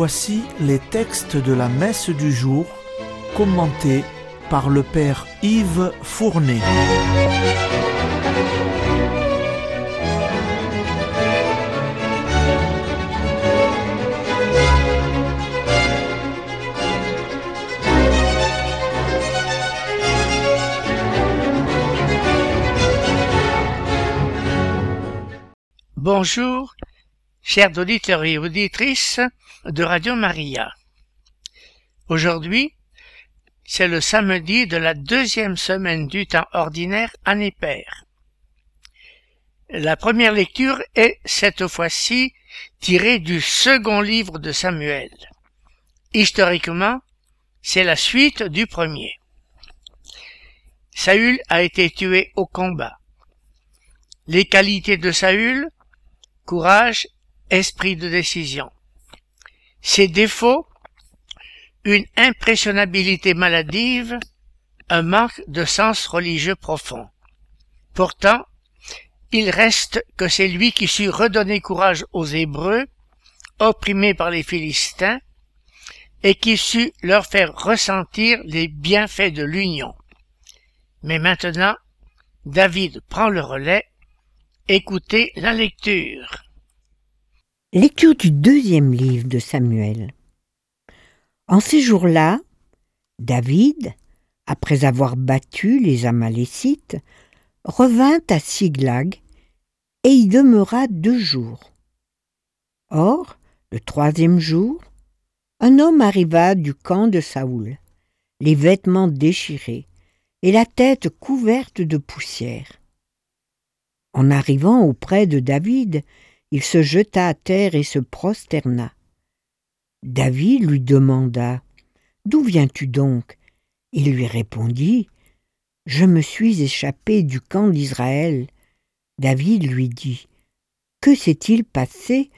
Voici les textes de la messe du jour commentés par le Père Yves Fournet. Bonjour, chers auditeurs et auditrices de Radio Maria. Aujourd'hui, c'est le samedi de la deuxième semaine du temps ordinaire année paire. La première lecture est cette fois-ci tirée du second livre de Samuel. Historiquement, c'est la suite du premier. Saül a été tué au combat. Les qualités de Saül courage, esprit de décision. Ses défauts, une impressionnabilité maladive, un manque de sens religieux profond. Pourtant, il reste que c'est lui qui sut redonner courage aux Hébreux, opprimés par les Philistins, et qui sut leur faire ressentir les bienfaits de l'union. Mais maintenant, David prend le relais Écoutez la lecture. Lecture du deuxième livre de Samuel. En ces jours-là, David, après avoir battu les Amalécites, revint à Siglag et y demeura deux jours. Or, le troisième jour, un homme arriva du camp de Saoul, les vêtements déchirés et la tête couverte de poussière. En arrivant auprès de David, il se jeta à terre et se prosterna. David lui demanda D'où viens-tu donc? Il lui répondit Je me suis échappé du camp d'Israël. David lui dit Que s'est-il passé?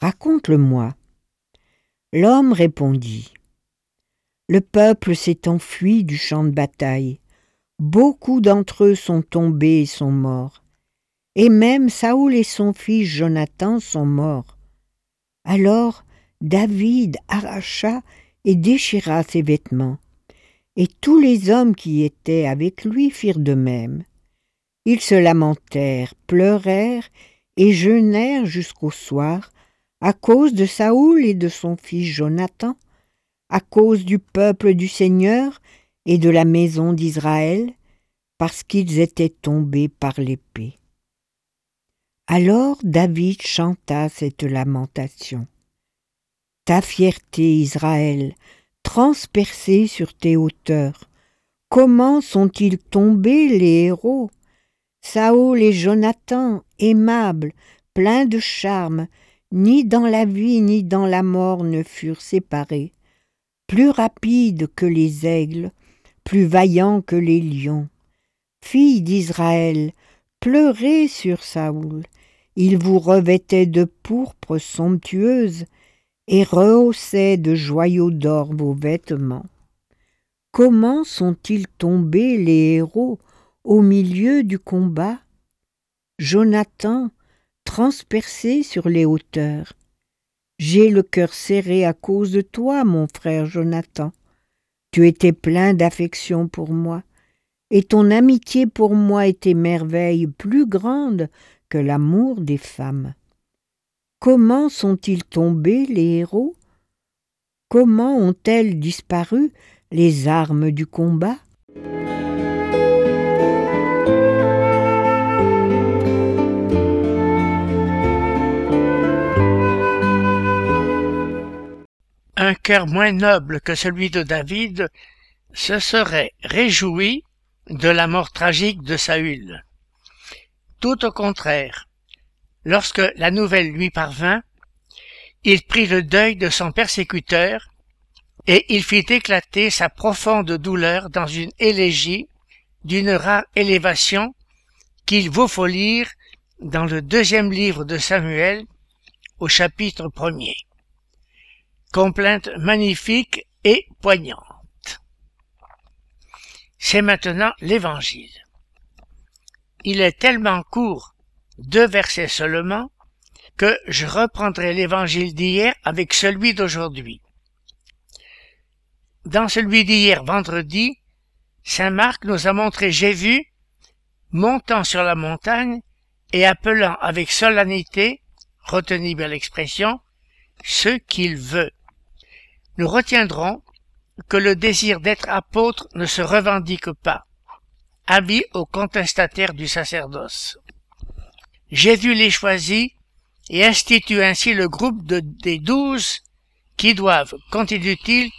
Raconte-le-moi. L'homme répondit Le peuple s'est enfui du champ de bataille. Beaucoup d'entre eux sont tombés et sont morts et même Saoul et son fils Jonathan sont morts. Alors David arracha et déchira ses vêtements, et tous les hommes qui étaient avec lui firent de même. Ils se lamentèrent, pleurèrent et jeûnèrent jusqu'au soir, à cause de Saoul et de son fils Jonathan, à cause du peuple du Seigneur et de la maison d'Israël, parce qu'ils étaient tombés par l'épée. Alors David chanta cette lamentation. Ta fierté, Israël, transpercée sur tes hauteurs, comment sont-ils tombés les héros? Saoul et Jonathan, aimables, pleins de charme, ni dans la vie ni dans la mort ne furent séparés, plus rapides que les aigles, plus vaillants que les lions. Fille d'Israël, pleurez sur Saoul, il vous revêtait de pourpre somptueuse et rehaussait de joyaux d'or vos vêtements. Comment sont-ils tombés les héros au milieu du combat? Jonathan, transpercé sur les hauteurs. J'ai le cœur serré à cause de toi, mon frère Jonathan. Tu étais plein d'affection pour moi, et ton amitié pour moi était merveille plus grande que l'amour des femmes. Comment sont-ils tombés les héros? Comment ont-elles disparu les armes du combat? Un cœur moins noble que celui de David se serait réjoui de la mort tragique de Saül. Tout au contraire. Lorsque la nouvelle lui parvint, il prit le deuil de son persécuteur, et il fit éclater sa profonde douleur dans une élégie d'une rare élévation qu'il vous faut lire dans le deuxième livre de Samuel au chapitre premier. Complainte magnifique et poignante. C'est maintenant l'évangile il est tellement court, deux versets seulement, que je reprendrai l'évangile d'hier avec celui d'aujourd'hui. Dans celui d'hier vendredi, Saint Marc nous a montré Jésus montant sur la montagne et appelant avec solennité, retenez bien l'expression, ce qu'il veut. Nous retiendrons que le désir d'être apôtre ne se revendique pas, avis aux contestataires du sacerdoce. Jésus les choisit et institue ainsi le groupe de, des douze qui doivent, continue-t-il,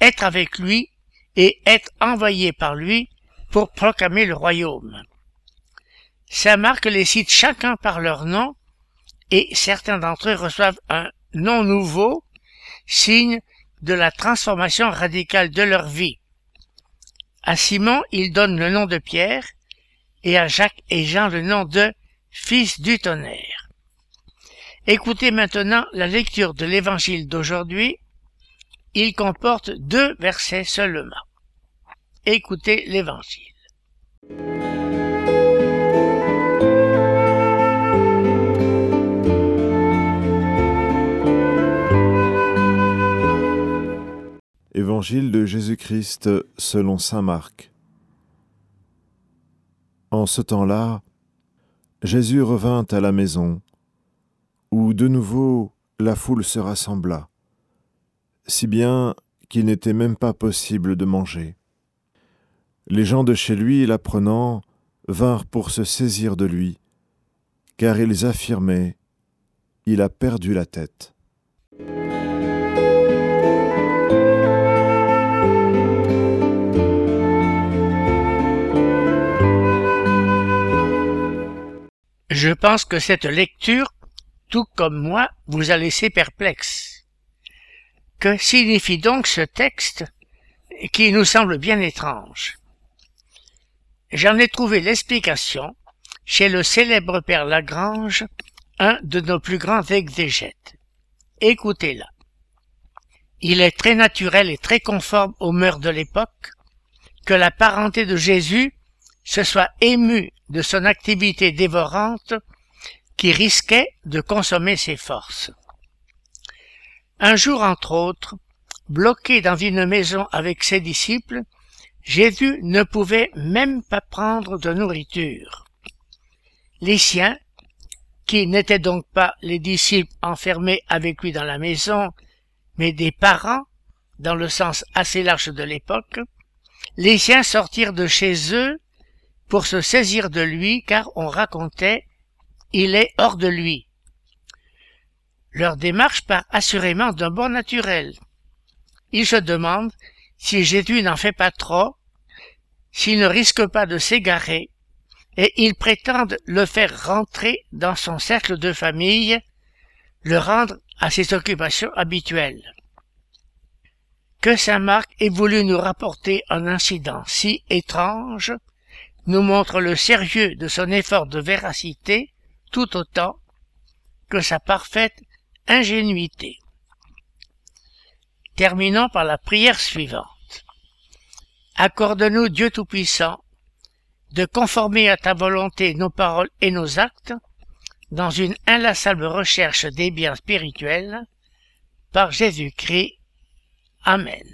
être avec lui et être envoyés par lui pour proclamer le royaume. Saint Marc les cite chacun par leur nom et certains d'entre eux reçoivent un nom nouveau, signe de la transformation radicale de leur vie. À Simon, il donne le nom de Pierre et à Jacques et Jean le nom de fils du tonnerre. Écoutez maintenant la lecture de l'évangile d'aujourd'hui. Il comporte deux versets seulement. Écoutez l'évangile. Évangile de Jésus-Christ selon Saint Marc. En ce temps-là, Jésus revint à la maison, où de nouveau la foule se rassembla, si bien qu'il n'était même pas possible de manger. Les gens de chez lui, l'apprenant, vinrent pour se saisir de lui, car ils affirmaient Il a perdu la tête. Je pense que cette lecture, tout comme moi, vous a laissé perplexe. Que signifie donc ce texte qui nous semble bien étrange? J'en ai trouvé l'explication chez le célèbre père Lagrange, un de nos plus grands exégètes. Écoutez-la. Il est très naturel et très conforme aux mœurs de l'époque que la parenté de Jésus se soit émue de son activité dévorante qui risquait de consommer ses forces. Un jour, entre autres, bloqué dans une maison avec ses disciples, Jésus ne pouvait même pas prendre de nourriture. Les siens, qui n'étaient donc pas les disciples enfermés avec lui dans la maison, mais des parents, dans le sens assez large de l'époque, les siens sortirent de chez eux pour se saisir de lui, car on racontait il est hors de lui. Leur démarche part assurément d'un bon naturel. Ils se demandent si Jésus n'en fait pas trop, s'il ne risque pas de s'égarer, et ils prétendent le faire rentrer dans son cercle de famille, le rendre à ses occupations habituelles. Que saint Marc ait voulu nous rapporter un incident si étrange nous montre le sérieux de son effort de véracité tout autant que sa parfaite ingénuité. Terminons par la prière suivante. Accorde-nous, Dieu Tout-Puissant, de conformer à ta volonté nos paroles et nos actes dans une inlassable recherche des biens spirituels par Jésus-Christ. Amen.